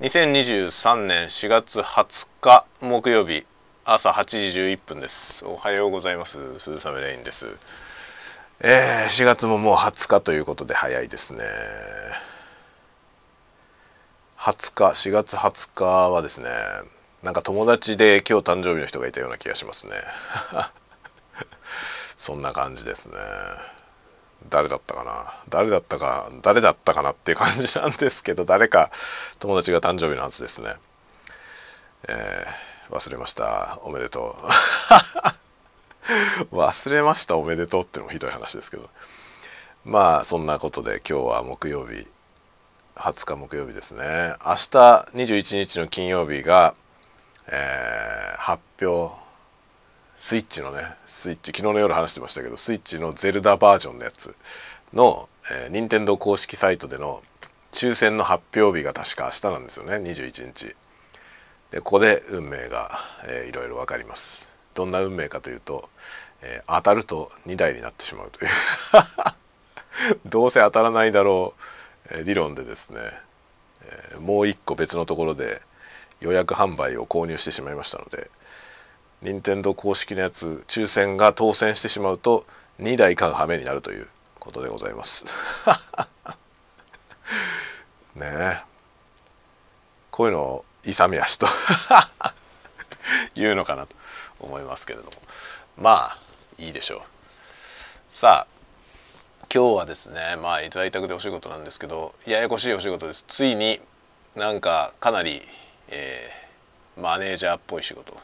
2023年4月20日木曜日朝8時11分です。おはようございます。鈴雨レインです。えー、4月ももう20日ということで早いですね。20日4月20日はですね。なんか友達で今日誕生日の人がいたような気がしますね。そんな感じですね。誰だったかな？誰だったか誰だったかなっていう感じなんですけど誰か友達が誕生日のはずですね。えー、忘れました。おめでとう。忘れましたおめでとうってのもひどい話ですけど。まあそんなことで今日は木曜日20日木曜日ですね。明日21日の金曜日が、えー、発表スイッチのねスイッチ昨日の夜話してましたけどスイッチのゼルダバージョンのやつの、えー、任天堂公式サイトでの抽選の発表日が確か明日なんですよね21日。でここで運命が、えー、いろいろ分かります。どんな運命かというと、えー、当たると2台になってしまうという。どうせ当たらないだろう、えー、理論でですね、えー、もう一個別のところで予約販売を購入してしまいましたので任天堂公式のやつ抽選が当選してしまうと2台買う羽目になるということでございます。ねえ。こういうのを勇み足と 言うのかなと思いますけれども。まあいいでしょう。さあ今日はですねまあ在宅でお仕事なんですけどややこしいお仕事です。ついになんかかなり、えー、マネージャーっぽい仕事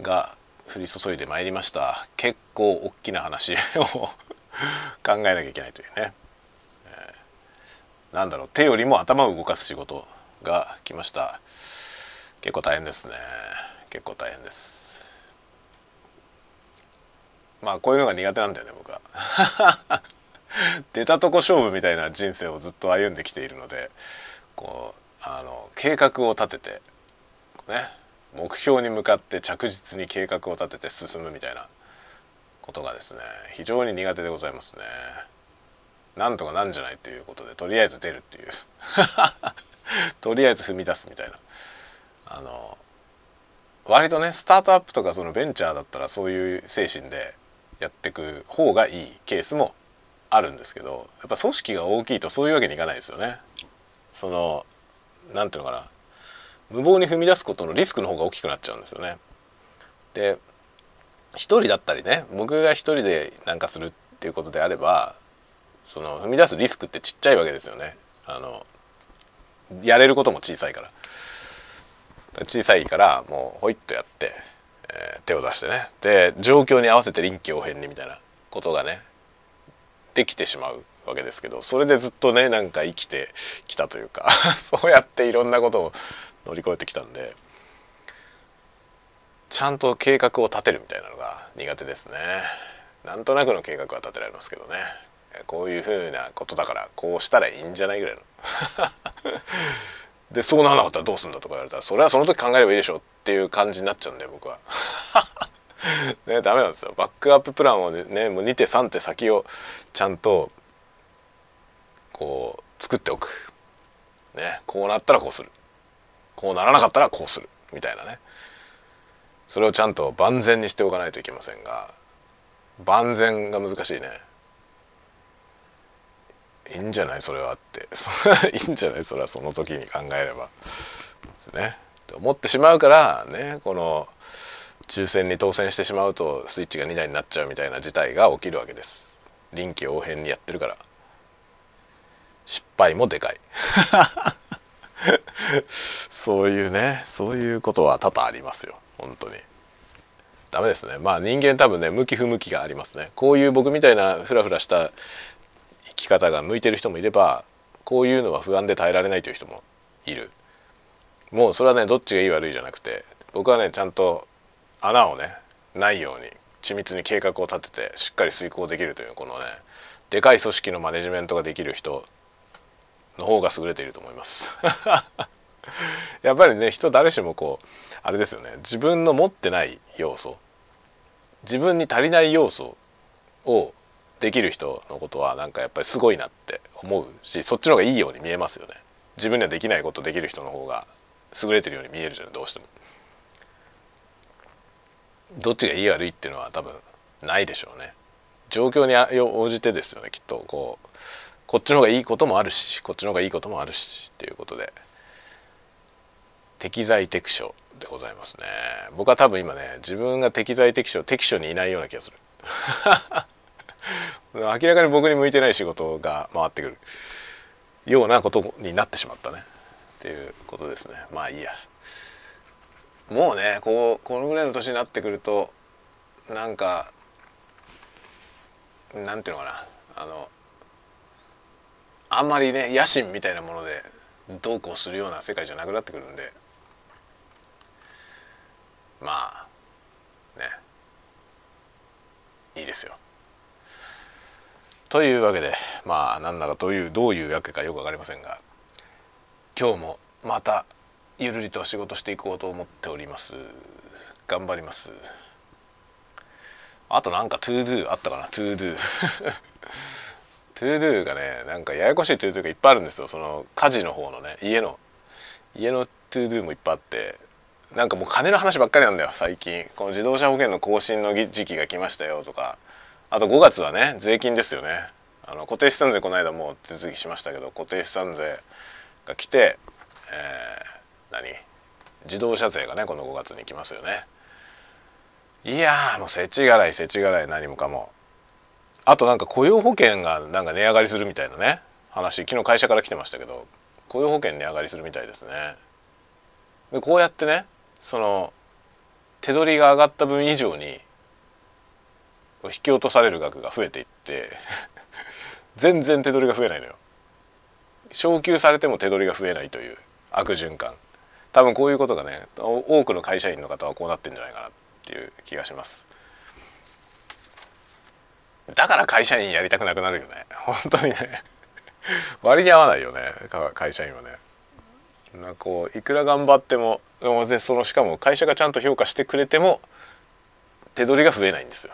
が降り注いでまいりました。結構大きな話を 考えなきゃいけないというね、えー、なんだろう。手よりも頭を動かす仕事が来ました。結構大変ですね。結構大変です。まあこういうのが苦手なんだよね僕は。出たとこ勝負みたいな人生をずっと歩んできているのでこうあの計画を立ててね目標に向かって着実に計画を立てて進むみたいなことがですね非常に苦手でございますね。なんとかなんじゃないということでとりあえず出るっていう とりあえず踏み出すみたいなあの割とねスタートアップとかそのベンチャーだったらそういう精神でやってく方がいいケースもあるんですけどやっぱ組織が大きいとそういうわけにいかないですよね。そのなんていうのかな無謀に踏み出すことのリスクの方が大きくなっちゃうんですよね。で一人だったりね僕が一人でなんかするっていうことであればその踏み出すリスクってちっちゃいわけですよね。あのやれることも小さいから小さいからもうホイッとやって、えー、手を出してねで状況に合わせて臨機応変にみたいなことがねできてしまうわけですけどそれでずっとねなんか生きてきたというか そうやっていろんなことを乗り越えてきたんでちゃんと計画を立てるみたいなのが苦手ですね。なんとなくの計画は立てられますけどね。こういうふうなことだからこうしたらいいんじゃないぐらいの。でそうならなかったらどうすんだとか言われたらそれはその時考えればいいでしょっていう感じになっちゃうんで僕は。ねダメなんですよ。バックアッププランをねもう2手3手先をちゃんとこう作っておく。ね。こうなったらこうする。こうならなかったらこうする。みたいなね。それをちゃんと万全にしておかないといけませんが万全が難しいね。いいんじゃない？それはって。いいんじゃない？それはその時に考えれば。ですね。って思ってしまうからね。この抽選に当選してしまうとスイッチが2台になっちゃうみたいな事態が起きるわけです。臨機応変にやってるから。失敗もでかい。そういうねそういうことは多々ありますよ。本当に。ダメですね。まあ人間多分ね向き不向きがありますね。こういう僕みたいなフラフラした生き方が向いてる人もいればこういうのは不安で耐えられないという人もいる。もうそれはねどっちがいい悪いじゃなくて僕はねちゃんと穴をねないように緻密に計画を立ててしっかり遂行できるというこのねでかい組織のマネジメントができる人の方が優れていると思います やっぱりね人誰しもこうあれですよね自分の持ってない要素自分に足りない要素をできる人のことはなんかやっぱりすごいなって思うしそっちの方がいいように見えますよね自分にはできないことできる人の方が優れてるように見えるじゃんどうしても。どっちがいい悪いっていうのは多分ないでしょうね。状況に応じてですよねきっとこうこっちの方がいいこともあるしこっちの方がいいこともあるしっていうことで。適材適所でございますね。僕は多分今ね自分が適材適所適所にいないような気がする。明らかに僕に向いてない仕事が回ってくる。ようなことになってしまったね。っていうことですね。まあいいや。もうねこうこのぐらいの年になってくるとなんかなんていうのかな。あのあんまりね野心みたいなものでどうこうするような世界じゃなくなってくるんで。まあね。いいですよ。というわけでまあなんだかどういうどういうわけかよく分かりませんが今日もまたゆるりと仕事していこうと思っております。頑張ります。あとなんか to do あったかな？ to do 。to do がねなんかややこしい to do がいっぱいあるんですよ。その家事の方のね。家の家の to do もいっぱいあって。なんかもう金の話ばっかりなんだよ最近。この自動車保険の更新の時期が来ましたよとか。あと5月はね税金ですよね。あの固定資産税この間もう手続きしましたけど固定資産税が来て、えー、何？自動車税がねこの5月に来ますよね。いやもう世知辛い世知辛い。何もかも。あとなんか雇用保険がなんか値上がりするみたいなね。話昨日会社から来てましたけど雇用保険値上がりするみたいですね。でこうやってねその手取りが上がった分以上に引き落とされる額が増えていって 全然手取りが増えないのよ。昇給されても手取りが増えないという悪循環。多分こういうことがね多くの会社員の方はこうなってんじゃないかなっていう気がします。だから会社員やりたくなくなるよね。本当にね。割に合わないよね。会社員はね。なこういくら頑張ってもでそのしかも会社がちゃんと評価してくれても手取りが増えないんですよ。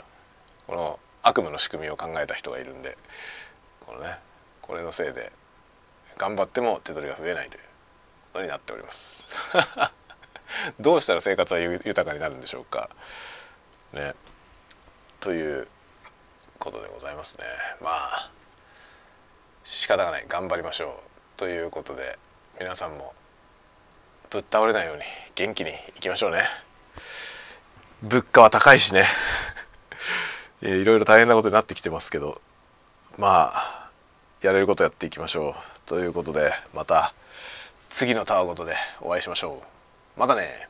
この悪夢の仕組みを考えた人がいるんで。このねこれのせいで頑張っても手取りが増えないということになっております。どうしたら生活は豊かになるんでしょうか。ね。ということでございますね。まあ仕方がない。頑張りましょう。ということで皆さんもぶっ倒れないように元気にいきましょうね。物価は高いしね。いろいろ大変なことになってきてますけどまあやれることやっていきましょう。ということでまた次のタワごとでお会いしましょう。またね。